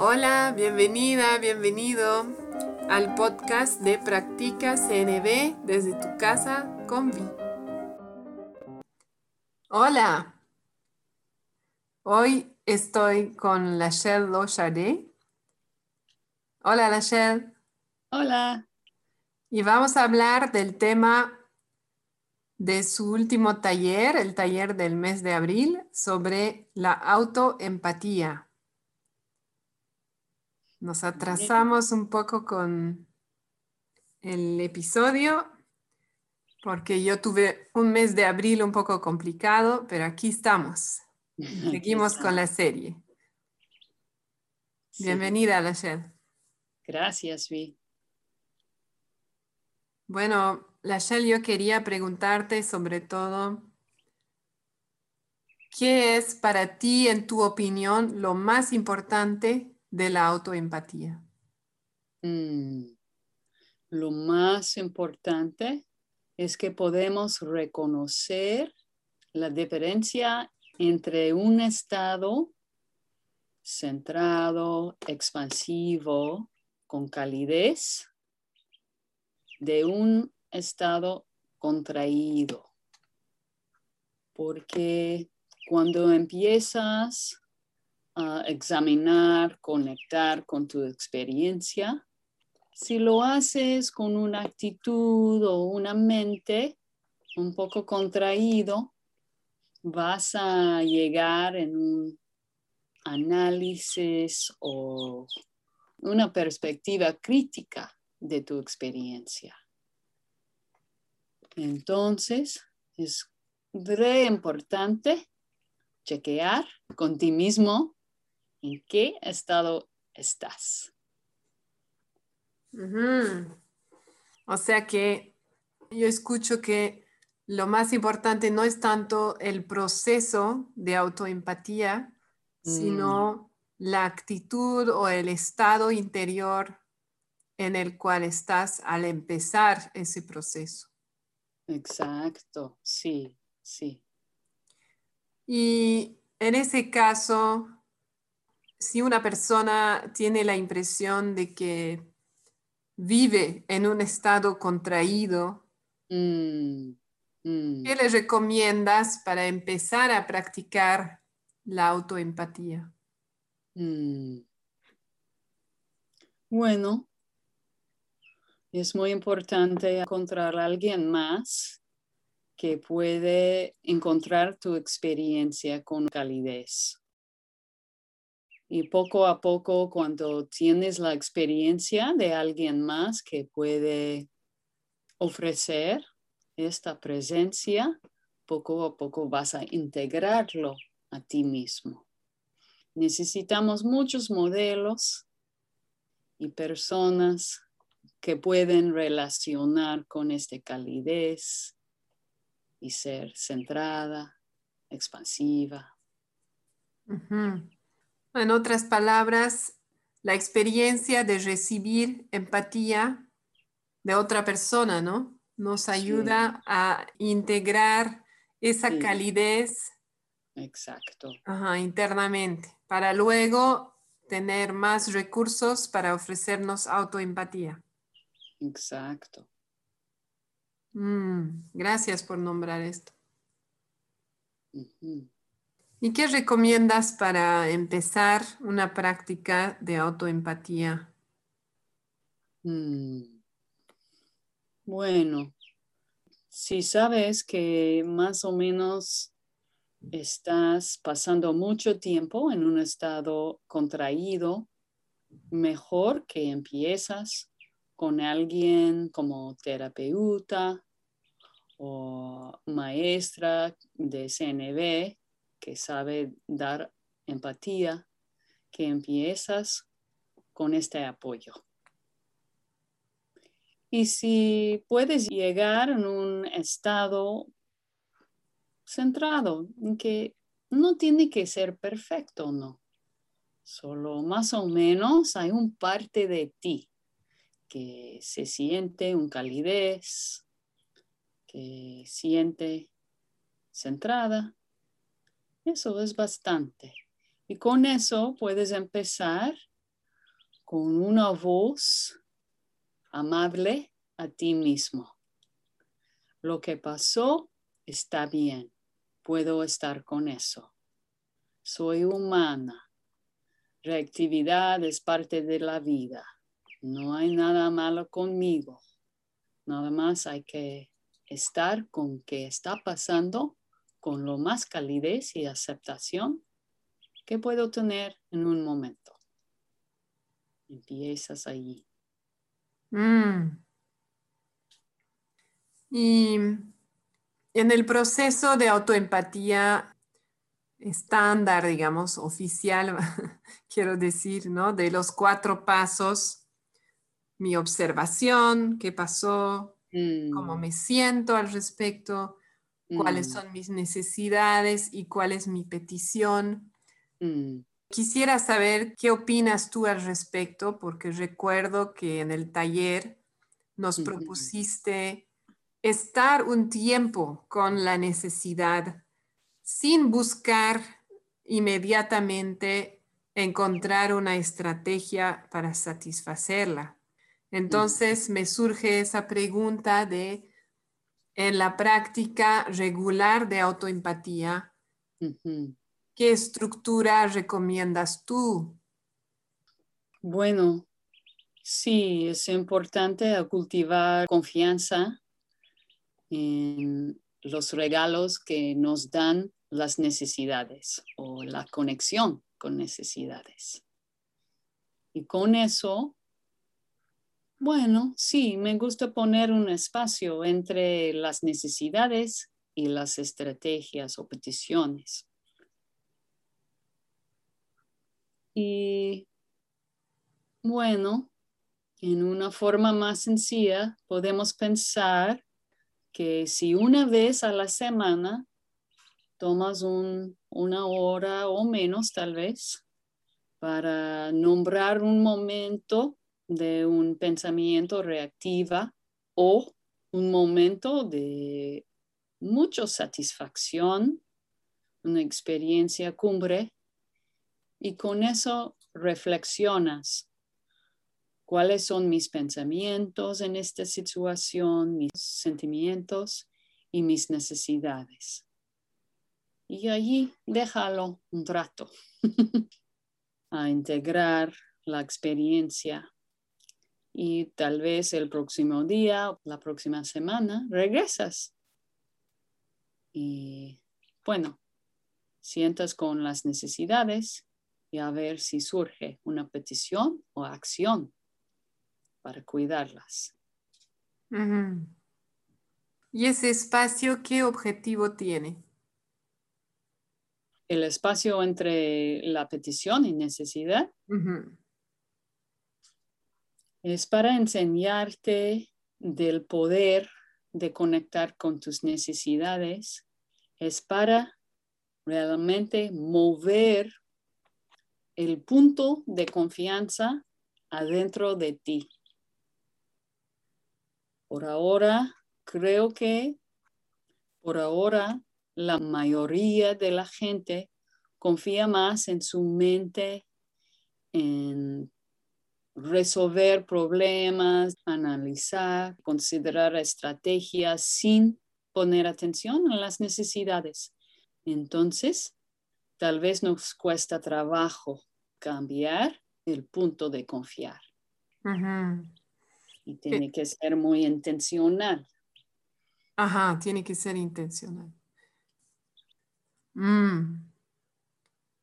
Hola, bienvenida, bienvenido al podcast de Practica CNB desde tu casa con Vi. Hola, hoy estoy con Lachelle Lochardet. Hola, Lachelle. Hola. Y vamos a hablar del tema de su último taller, el taller del mes de abril, sobre la autoempatía. Nos atrasamos un poco con el episodio porque yo tuve un mes de abril un poco complicado, pero aquí estamos. Seguimos con la serie. Bienvenida, Lachelle. Gracias, Vi. Bueno, Lachelle, yo quería preguntarte sobre todo, ¿qué es para ti, en tu opinión, lo más importante de la autoempatía? Mm, lo más importante es que podemos reconocer la diferencia entre un estado centrado, expansivo, con calidez, de un estado contraído. Porque cuando empiezas examinar, conectar con tu experiencia, si lo haces con una actitud o una mente un poco contraído, vas a llegar en un análisis o una perspectiva crítica de tu experiencia. Entonces, es re importante chequear con ti mismo en qué estado estás. O sea que yo escucho que lo más importante no es tanto el proceso de autoempatía, sino mm. la actitud o el estado interior en el cual estás al empezar ese proceso. Exacto, sí, sí. Y en ese caso, si una persona tiene la impresión de que vive en un estado contraído, mm, mm. ¿qué le recomiendas para empezar a practicar la autoempatía? Mm. Bueno, es muy importante encontrar a alguien más que puede encontrar tu experiencia con calidez. Y poco a poco, cuando tienes la experiencia de alguien más que puede ofrecer esta presencia, poco a poco vas a integrarlo a ti mismo. Necesitamos muchos modelos y personas que pueden relacionar con esta calidez y ser centrada, expansiva. En otras palabras, la experiencia de recibir empatía de otra persona, ¿no? Nos ayuda a integrar esa calidez. Exacto. internamente, para luego tener más recursos para ofrecernos autoempatía. Exacto. Mm, gracias por nombrar esto. ¿Y qué recomiendas para empezar una práctica de autoempatía? Mm. Bueno, si sabes que más o menos estás pasando mucho tiempo en un estado contraído, mejor que empiezas con alguien como terapeuta o maestra de CNB que sabe dar empatía, que empiezas con este apoyo. Y si puedes llegar en un estado centrado, en que no tiene que ser perfecto, no. Solo más o menos hay un parte de ti que se siente un calidez, que siente centrada. Eso es bastante. Y con eso puedes empezar con una voz amable a ti mismo. Lo que pasó está bien, puedo estar con eso. Soy humana. Reactividad es parte de la vida. No hay nada malo conmigo. Nada más hay que estar con que está pasando con lo más calidez y aceptación que puedo tener en un momento. Empiezas allí. Mm. Y en el proceso de autoempatía estándar, digamos, oficial, quiero decir, ¿no? De los cuatro pasos, mi observación, qué pasó, cómo mm. me siento al respecto, cuáles mm. son mis necesidades y cuál es mi petición. Mm. Quisiera saber qué opinas tú al respecto, porque recuerdo que en el taller nos propusiste estar un tiempo con la necesidad sin buscar inmediatamente encontrar una estrategia para satisfacerla. Entonces me surge esa pregunta de, en la práctica regular de autoempatía, ¿qué estructura recomiendas tú? Bueno, sí, es importante cultivar confianza en los regalos que nos dan las necesidades o la conexión con necesidades. Y con eso, bueno, sí, me gusta poner un espacio entre las necesidades y las estrategias o peticiones. Y bueno, en una forma más sencilla podemos pensar que si una vez a la semana tomas una hora o menos tal vez para nombrar un momento de un pensamiento reactiva o un momento de mucha satisfacción, una experiencia cumbre, y con eso reflexionas cuáles son mis pensamientos en esta situación, mis sentimientos y mis necesidades. Y allí déjalo un rato a integrar la experiencia y tal vez el próximo día, la próxima semana, regresas. Y bueno, sientas con las necesidades y a ver si surge una petición o acción para cuidarlas. ¿Y ese espacio qué objetivo tiene? El espacio entre la petición y necesidad es para enseñarte del poder de conectar con tus necesidades, es para realmente mover el punto de confianza adentro de ti. Por ahora, creo que por ahora la mayoría de la gente confía más en su mente, en resolver problemas, analizar, considerar estrategias sin poner atención en las necesidades. Entonces, tal vez nos cuesta trabajo cambiar el punto de confiar y tiene que ser muy intencional. Ajá, tiene que ser intencional. Mm.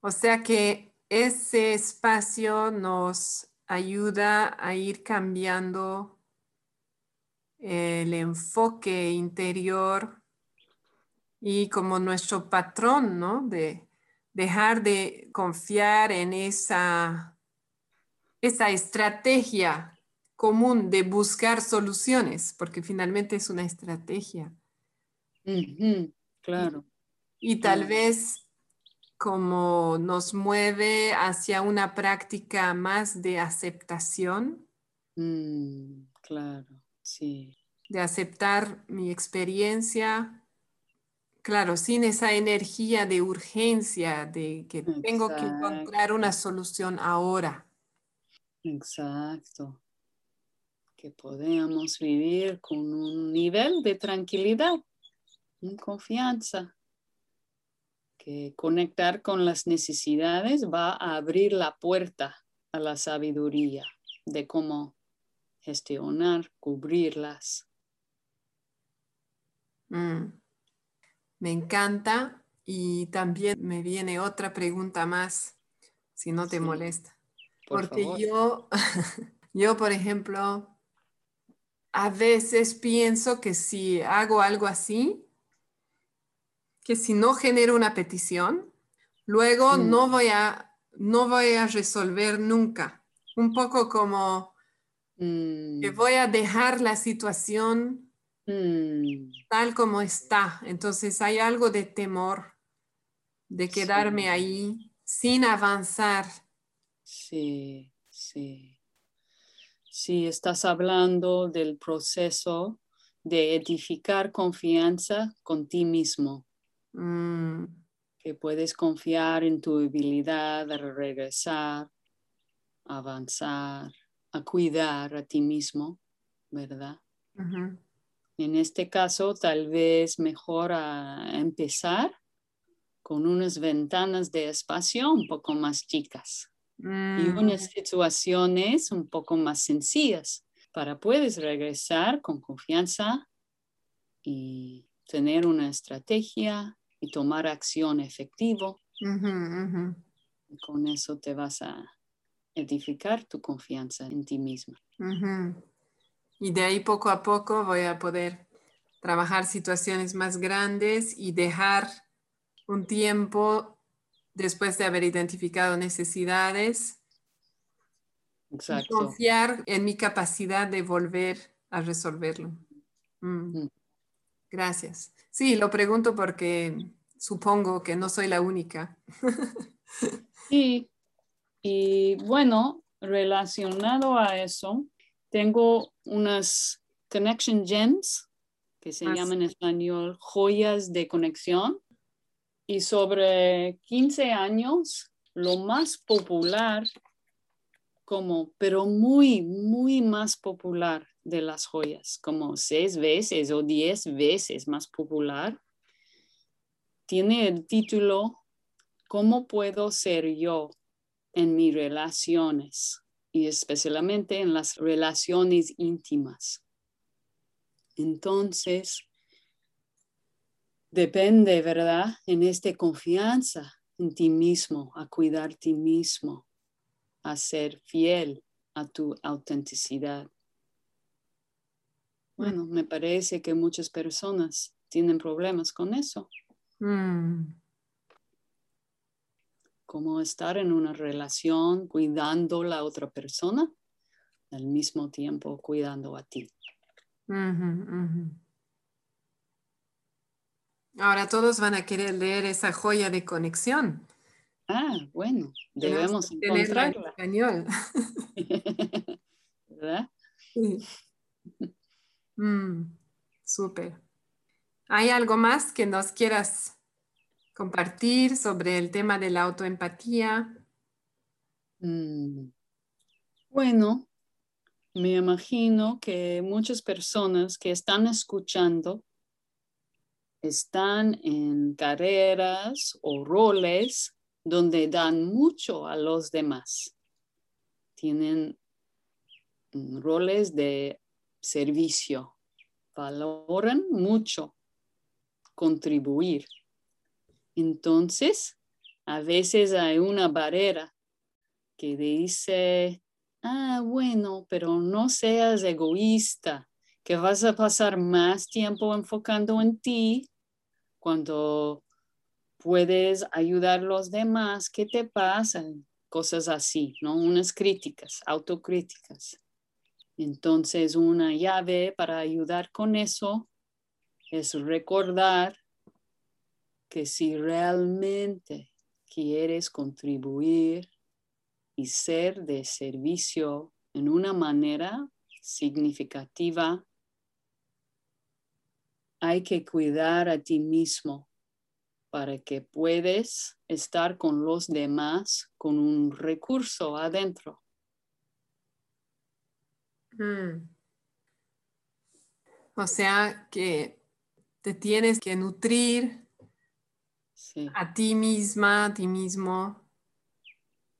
O sea que ese espacio nos ayuda a ir cambiando el enfoque interior y como nuestro patrón, ¿no? De dejar de confiar en esa, esa estrategia común de buscar soluciones, porque finalmente es una estrategia. claro. Y, tal vez como nos mueve hacia una práctica más de aceptación. Mm, claro, sí. De aceptar mi experiencia, claro, sin esa energía de urgencia, de que tengo que encontrar una solución ahora. Exacto. Que podamos vivir con un nivel de tranquilidad, en confianza. Que conectar con las necesidades va a abrir la puerta a la sabiduría de cómo gestionar, cubrirlas. Mm. Me encanta y también me viene otra pregunta más, si no te molesta. Porque yo, yo, por ejemplo, a veces pienso que si hago algo así, que si no genero una petición, luego mm. no, voy a, no voy a resolver nunca. Un poco como que mm. voy a dejar la situación mm. tal como está. Entonces hay algo de temor de quedarme ahí sin avanzar. Sí, sí. Sí, estás hablando del proceso de edificar confianza con ti mismo. Mm. Que puedes confiar en tu habilidad de regresar, avanzar, a cuidar a ti mismo, ¿verdad? En este caso, tal vez mejor a empezar con unas ventanas de espacio un poco más chicas y mm. unas situaciones un poco más sencillas para puedes regresar con confianza y tener una estrategia y tomar acción efectivo. con eso te vas a edificar tu confianza en ti misma. Y de ahí poco a poco voy a poder trabajar situaciones más grandes y dejar un tiempo después de haber identificado necesidades. confiar en mi capacidad de volver a resolverlo. Mm. Mm. Gracias. Sí, lo pregunto porque supongo que no soy la única. sí, y bueno, relacionado a eso, tengo unas connection gems que se llaman en español joyas de conexión. Y sobre 15 años, lo más popular, como, pero muy, muy más popular de las joyas, como seis veces o diez veces más popular, tiene el título ¿Cómo puedo ser yo en mis relaciones? Y especialmente en las relaciones íntimas. Entonces, depende, ¿verdad? En esta confianza en ti mismo, a cuidar ti mismo, a ser fiel a tu autenticidad. Bueno, me parece que muchas personas tienen problemas con eso. Mm. Como estar en una relación cuidando a la otra persona, al mismo tiempo cuidando a ti. Ahora todos van a querer leer esa joya de conexión. Ah, bueno, debemos encontrarla. En español. ¿Verdad? Sí. Súper. ¿Hay algo más que nos quieras compartir sobre el tema de la autoempatía? Mm, bueno, me imagino que muchas personas que están escuchando están en carreras o roles donde dan mucho a los demás. Tienen mm, roles de servicio, valoran mucho contribuir. Entonces, a veces hay una barrera que dice, ah, bueno, pero no seas egoísta, que vas a pasar más tiempo enfocando en ti cuando puedes ayudar a los demás, ¿qué te pasa? Cosas así, ¿no? Unas críticas, autocríticas. Entonces, una llave para ayudar con eso es recordar que si realmente quieres contribuir y ser de servicio en una manera significativa, hay que cuidar a ti mismo para que puedas estar con los demás con un recurso adentro. Mm. O sea que te tienes que nutrir a ti misma, a ti mismo,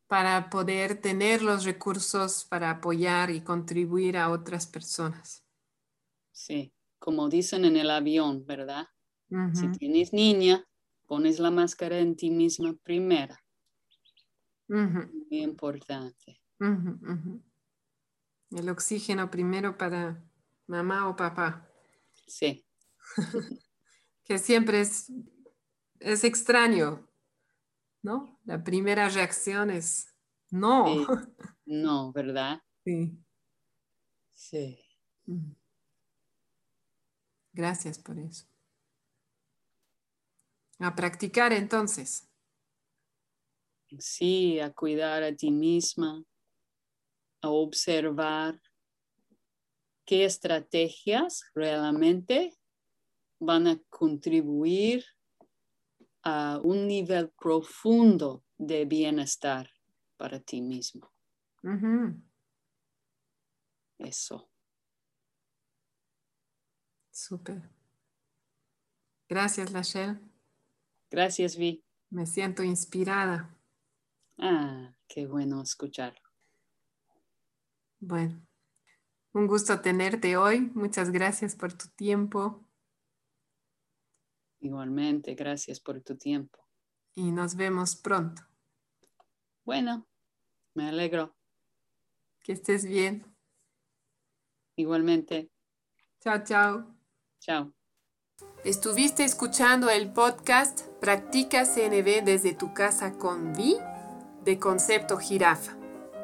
para poder tener los recursos para apoyar y contribuir a otras personas. Sí, como dicen en el avión, ¿verdad? Si tienes niña, pones la máscara en ti misma primero. Muy importante. El oxígeno primero para mamá o papá. Sí. que siempre es, es extraño, ¿no? La primera reacción es no. No, ¿verdad? Sí. Sí. Gracias por eso. A practicar entonces. Sí, a cuidar a ti misma, a observar qué estrategias realmente van a contribuir a un nivel profundo de bienestar para ti mismo. Eso. Súper. Gracias, Lachelle. Gracias, Vi. Me siento inspirada. Ah, qué bueno escucharlo. Bueno, un gusto tenerte hoy. Muchas gracias por tu tiempo. Igualmente, gracias por tu tiempo. Y nos vemos pronto. Bueno, me alegro. Que estés bien. Igualmente. Chao, chao. Chao. Estuviste escuchando el podcast Practica CNB desde tu casa con Vi de Concepto Jirafa.